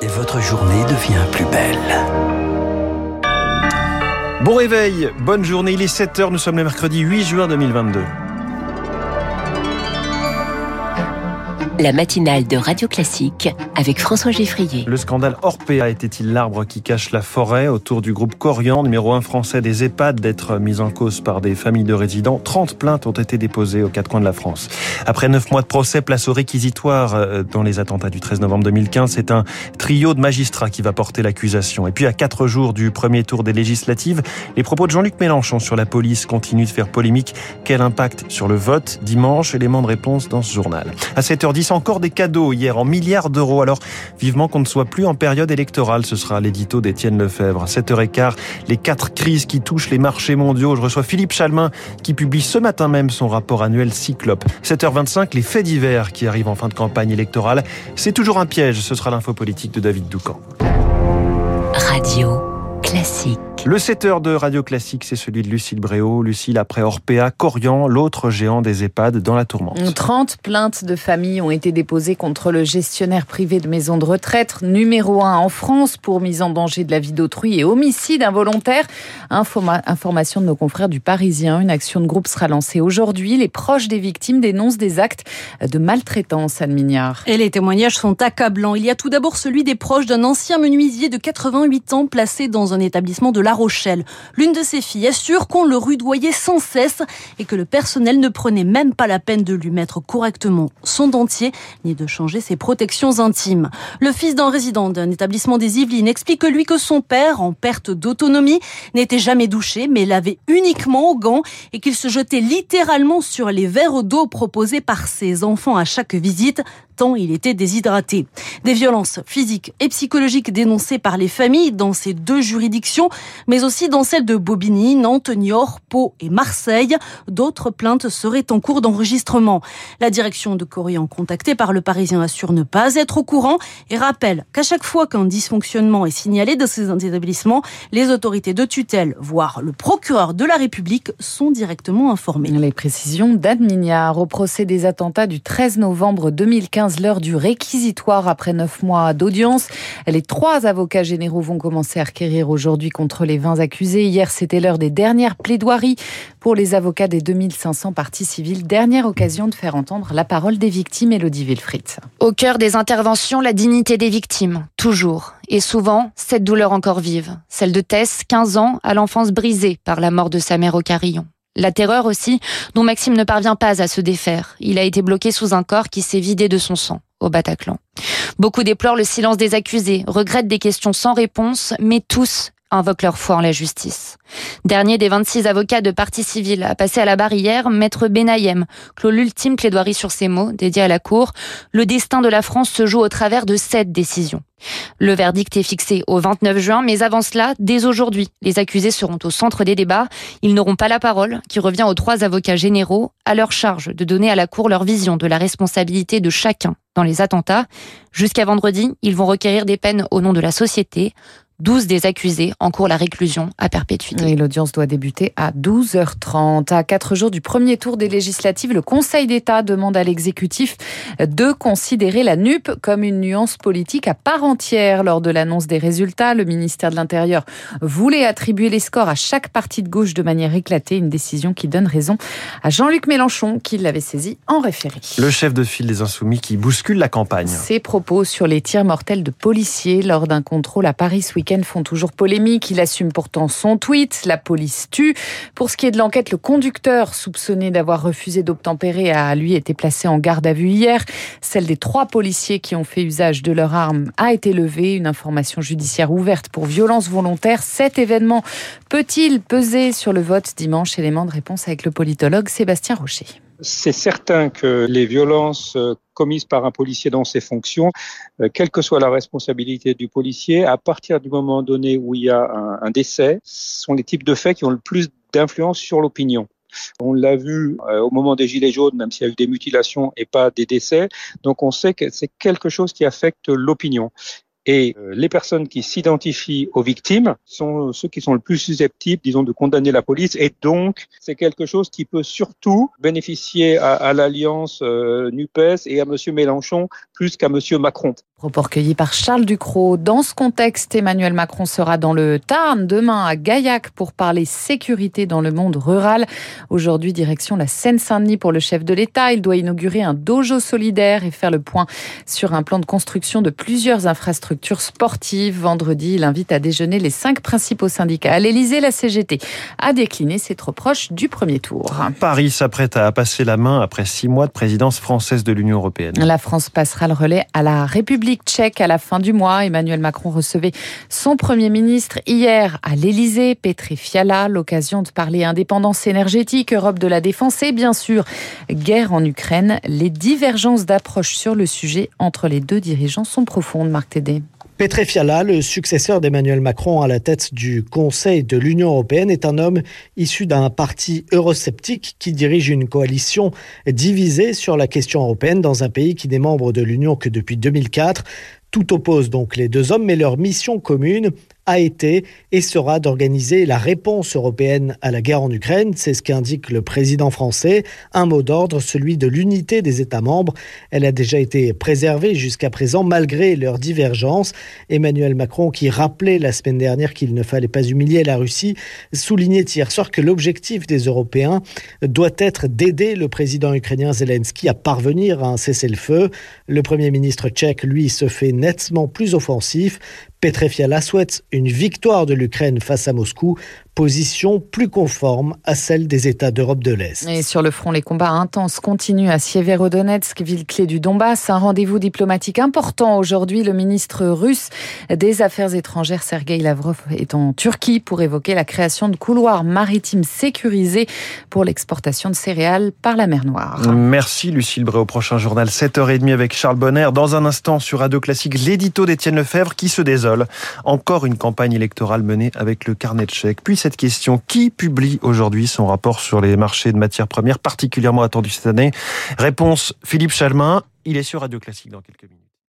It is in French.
et votre journée devient plus belle. Bon réveil, bonne journée, il est 7h, nous sommes le mercredi 8 juin 2022. La matinale de Radio Classique avec François Geffrier. Le scandale Orpea était-il l'arbre qui cache la forêt autour du groupe Corian, numéro 1 français des EHPAD, d'être mis en cause par des familles de résidents? 30 plaintes ont été déposées aux quatre coins de la France. Après neuf mois de procès, place au réquisitoire euh, dans les attentats du 13 novembre 2015. C'est un trio de magistrats qui va porter l'accusation. Et puis à quatre jours du premier tour des législatives, les propos de Jean-Luc Mélenchon sur la police continuent de faire polémique. Quel impact sur le vote? Dimanche Élément de réponse dans ce journal. À 7h10, encore des cadeaux hier en milliards d'euros. Alors vivement qu'on ne soit plus en période électorale. Ce sera l'édito d'Étienne Lefebvre. 7h15, les quatre crises qui touchent les marchés mondiaux. Je reçois Philippe Chalmin qui publie ce matin même son rapport annuel Cyclope. 7h25, les faits divers qui arrivent en fin de campagne électorale. C'est toujours un piège. Ce sera l'info politique de David Doucan. Radio classique. Le 7h de Radio Classique, c'est celui de Lucille Bréau. Lucille, après Orpea, Corian, l'autre géant des EHPAD dans la tourmente. 30 plaintes de familles ont été déposées contre le gestionnaire privé de maisons de retraite, numéro 1 en France pour mise en danger de la vie d'autrui et homicide involontaire. information de nos confrères du Parisien. Une action de groupe sera lancée aujourd'hui. Les proches des victimes dénoncent des actes de maltraitance, Anne Mignard. Et les témoignages sont accablants. Il y a tout d'abord celui des proches d'un ancien menuisier de 88 ans placé dans un établissement de la Rochelle. L'une de ses filles assure qu'on le rudoyait sans cesse et que le personnel ne prenait même pas la peine de lui mettre correctement son dentier ni de changer ses protections intimes. Le fils d'un résident d'un établissement des Yvelines explique lui que son père, en perte d'autonomie, n'était jamais douché mais lavait uniquement aux gants et qu'il se jetait littéralement sur les verres d'eau proposés par ses enfants à chaque visite il était déshydraté. Des violences physiques et psychologiques dénoncées par les familles dans ces deux juridictions, mais aussi dans celles de Bobigny, Nantes, Niort, Pau et Marseille. D'autres plaintes seraient en cours d'enregistrement. La direction de Corian, contactée par le Parisien, assure ne pas être au courant et rappelle qu'à chaque fois qu'un dysfonctionnement est signalé dans ces établissements, les autorités de tutelle, voire le procureur de la République, sont directement informées. Les précisions au procès des attentats du 13 novembre 2015 l'heure du réquisitoire après neuf mois d'audience. Les trois avocats généraux vont commencer à requérir aujourd'hui contre les 20 accusés. Hier, c'était l'heure des dernières plaidoiries pour les avocats des 2500 parties civiles. Dernière occasion de faire entendre la parole des victimes, Elodie Wilfried. Au cœur des interventions, la dignité des victimes, toujours. Et souvent, cette douleur encore vive. Celle de Tess, 15 ans, à l'enfance brisée par la mort de sa mère au carillon. La terreur aussi, dont Maxime ne parvient pas à se défaire. Il a été bloqué sous un corps qui s'est vidé de son sang au Bataclan. Beaucoup déplorent le silence des accusés, regrettent des questions sans réponse, mais tous invoquent leur foi en la justice. Dernier des 26 avocats de partie civile à passer à la barre hier, Maître Benayem clôt l'ultime plaidoirie sur ces mots dédiés à la Cour. Le destin de la France se joue au travers de cette décision. Le verdict est fixé au 29 juin, mais avant cela, dès aujourd'hui, les accusés seront au centre des débats. Ils n'auront pas la parole, qui revient aux trois avocats généraux, à leur charge de donner à la Cour leur vision de la responsabilité de chacun dans les attentats. Jusqu'à vendredi, ils vont requérir des peines au nom de la société. 12 des accusés encourent la réclusion à perpétuité. l'audience doit débuter à 12h30. À quatre jours du premier tour des législatives, le Conseil d'État demande à l'exécutif de considérer la NUP comme une nuance politique à part entière. Lors de l'annonce des résultats, le ministère de l'Intérieur voulait attribuer les scores à chaque parti de gauche de manière éclatée, une décision qui donne raison à Jean-Luc Mélenchon, qui l'avait saisi en référé. Le chef de file des Insoumis qui bouscule la campagne. Ses propos sur les tirs mortels de policiers lors d'un contrôle à Paris ce week font toujours polémique. Il assume pourtant son tweet. La police tue. Pour ce qui est de l'enquête, le conducteur soupçonné d'avoir refusé d'obtempérer a lui été placé en garde à vue hier. Celle des trois policiers qui ont fait usage de leur arme a été levée. Une information judiciaire ouverte pour violence volontaire. Cet événement peut-il peser sur le vote? Dimanche Élément de réponse avec le politologue Sébastien Rocher. C'est certain que les violences euh, commises par un policier dans ses fonctions, euh, quelle que soit la responsabilité du policier, à partir du moment donné où il y a un, décès, sont les types de faits qui ont le plus d'influence sur l'opinion. On l'a vu euh, au moment des Gilets jaunes, même s'il y a eu des mutilations et pas des décès. Donc on sait que c'est quelque chose qui affecte l'opinion. Et euh, les personnes qui s'identifient aux victimes sont ceux qui sont le plus susceptibles, disons, de condamner la police. Et donc, c'est quelque chose qui peut surtout bénéficier à, l'alliance euh, NUPES et à Monsieur Mélenchon plus qu'à Monsieur Macron. Propos recueillis par Charles Ducrot. Dans ce contexte, Emmanuel Macron sera dans le Tarn demain à Gaillac pour parler sécurité dans le monde rural. Aujourd'hui, direction la Seine-Saint-Denis pour le chef de l'État. Il doit inaugurer un dojo solidaire et faire le point sur un plan de construction de plusieurs infrastructures sportives. Vendredi, il invite à déjeuner les cinq principaux syndicats. À l'Élysée, la CGT a décliné ses trop proches du premier tour. Paris s'apprête à passer la main après six mois de présidence française de l'Union européenne. La France passera le relais à la République tchèque à la fin du mois. Emmanuel Macron recevait son Premier ministre hier à l'Élysée, Petri Fiala, l'occasion de parler indépendance énergétique, Europe de la défense et bien sûr guerre en Ukraine. Les divergences d'approche sur le sujet entre les deux dirigeants sont profondes, Marc Tédé. Petre Fiala, le successeur d'Emmanuel Macron à la tête du Conseil de l'Union européenne, est un homme issu d'un parti eurosceptique qui dirige une coalition divisée sur la question européenne dans un pays qui n'est membre de l'Union que depuis 2004. Tout oppose donc les deux hommes, mais leur mission commune a été et sera d'organiser la réponse européenne à la guerre en Ukraine. C'est ce qu'indique le président français. Un mot d'ordre, celui de l'unité des États membres. Elle a déjà été préservée jusqu'à présent malgré leurs divergences. Emmanuel Macron, qui rappelait la semaine dernière qu'il ne fallait pas humilier la Russie, soulignait hier soir que l'objectif des Européens doit être d'aider le président ukrainien Zelensky à parvenir à un cessez-le-feu. Le Premier ministre tchèque, lui, se fait nettement plus offensif. Fiala souhaite une victoire de l'Ukraine face à Moscou, position plus conforme à celle des États d'Europe de l'Est. Et sur le front, les combats intenses continuent à Sieverodonetsk, ville clé du Donbass. Un rendez-vous diplomatique important aujourd'hui. Le ministre russe des Affaires étrangères, Sergei Lavrov, est en Turquie pour évoquer la création de couloirs maritimes sécurisés pour l'exportation de céréales par la mer Noire. Merci Lucille Bré. Au prochain journal, 7h30 avec Charles Bonner. Dans un instant, sur Radio Classique, l'édito d'Étienne Lefebvre qui se désole. Encore une campagne électorale menée avec le carnet de chèques. Puis cette question. Qui publie aujourd'hui son rapport sur les marchés de matières premières particulièrement attendu cette année? Réponse Philippe Chalmin. Il est sur Radio Classique dans quelques minutes.